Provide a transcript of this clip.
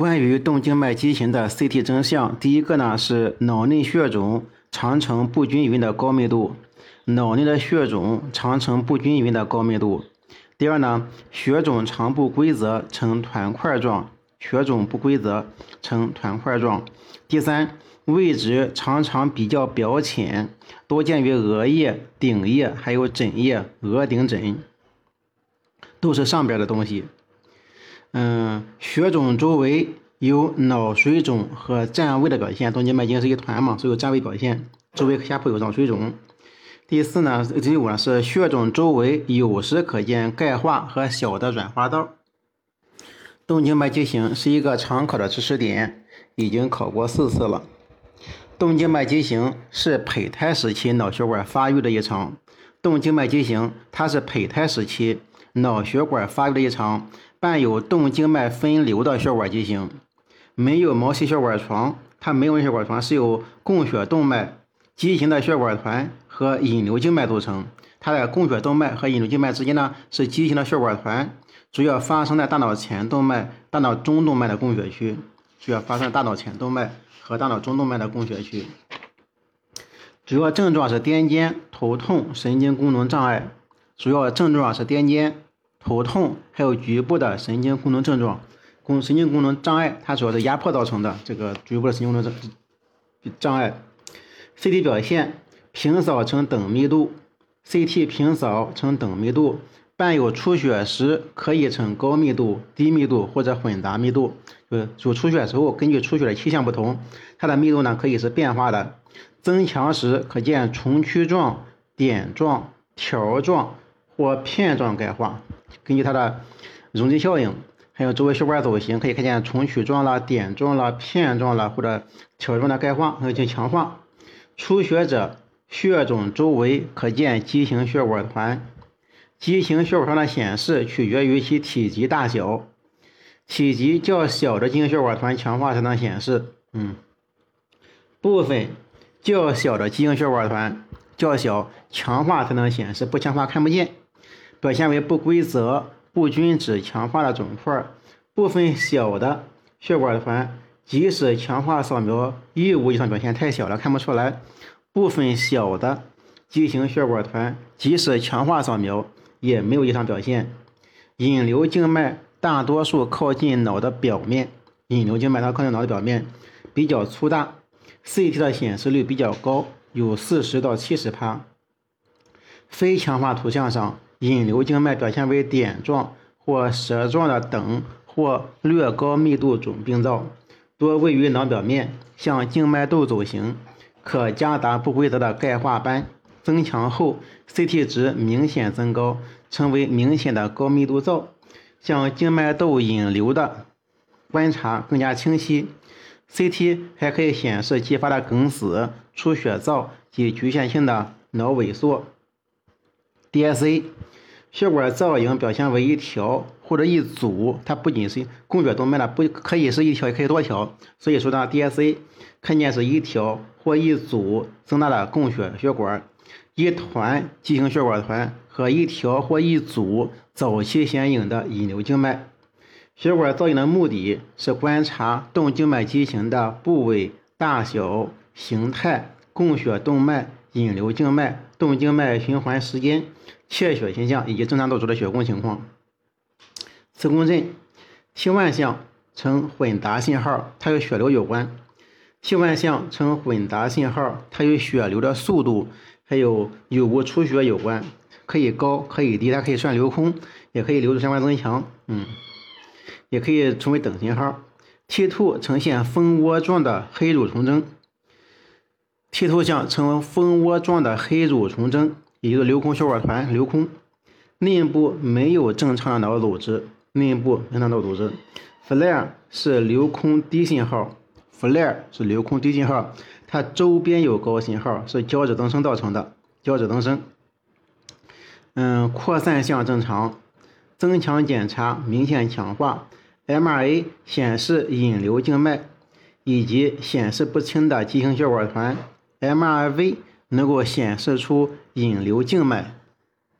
关于动静脉畸形的 CT 征象，第一个呢是脑内血肿常呈不均匀的高密度，脑内的血肿常呈不均匀的高密度。第二呢，血肿常不规则，呈团块状，血肿不规则，呈团块状。第三，位置常常比较表浅，多见于额叶、顶叶，还有枕叶、额顶枕，都是上边的东西。嗯，血肿周围有脑水肿和占位的表现，动静脉经是一团嘛，所以有占位表现，周围下部有脑水肿。第四呢，第五呢是血肿周围有时可见钙化和小的软化道。动静脉畸形是一个常考的知识点，已经考过四次了。动静脉畸形是胚胎时期脑血管发育的异常。动静脉畸形它是胚胎时期脑血管发育的异常，伴有动静脉分流的血管畸形，没有毛细血管床，它没有血管床，是由供血动脉、畸形的血管团。和引流静脉组成，它的供血动脉和引流静脉之间呢是畸形的血管团，主要发生在大脑前动脉、大脑中动脉的供血区，主要发生大脑前动脉和大脑中动脉的供血区。主要症状是癫痫、头痛、神经功能障碍。主要症状是癫痫、头痛，还有局部的神经功能症状。功神经功能障碍，它主要是压迫造成的这个局部的神经功能障障碍。CT 表现。平扫呈等密度，CT 平扫呈等密度，伴有出血时可以呈高密度、低密度或者混杂密度。就就出血时候，根据出血的气象不同，它的密度呢可以是变化的。增强时可见虫曲状、点状、条状或片状钙化。根据它的容积效应，还有周围血管走形，可以看见虫曲状了、点状了、片状了或者条状的钙化，可以进行强化。出血者。血肿周围可见畸形血管团，畸形血管团的显示取决于其体积大小，体积较小的畸形血管团强化才能显示。嗯，部分较小的畸形血管团较小，强化才能显示，不强化看不见。表现为不规则、不均质、强化的肿块。部分小的血管团，即使强化扫描亦无异常表现，太小了看不出来。部分小的畸形血管团，即使强化扫描也没有异常表现。引流静脉大多数靠近脑的表面，引流静脉它靠近脑的表面，比较粗大。CT 的显示率比较高，有四十到七十帕。非强化图像上，引流静脉表现为点状或舌状的等或略高密度肿病灶，多位于脑表面，向静脉窦走形。可夹杂不规则的钙化斑，增强后 CT 值明显增高，成为明显的高密度灶，向静脉窦引流的观察更加清晰。CT 还可以显示继发的梗死、出血灶及局限性的脑萎缩。DSA 血管造影表现为一条或者一组，它不仅是供血动脉的，不可以是一条，也可以多条。所以说呢，DSA 看见是一条。或一组增大的供血血管，一团畸形血管团和一条或一组早期显影的引流静脉。血管造影的目的是观察动静脉畸形的部位、大小、形态、供血动脉、引流静脉、动静脉循环时间、气血现象以及正常导出的血供情况。磁共振 T1 项呈混杂信号，它与血流有关。T1 项呈混杂信号，它与血流的速度还有有无出血有关，可以高可以低，它可以算流空，也可以流入相关增强，嗯，也可以成为等信号。T2 呈现蜂窝状的黑乳虫征，T2 项呈蜂窝状的黑乳虫征，也就是流空血管团流空，内部没有正常的脑组织，内部没有脑组织。Flare 是流空低信号。Flare 是流空低信号，它周边有高信号，是胶质增生造成的。胶质增生，嗯，扩散项正常，增强检查明显强化，MRA 显示引流静脉以及显示不清的畸形血管团，MRV 能够显示出引流静脉。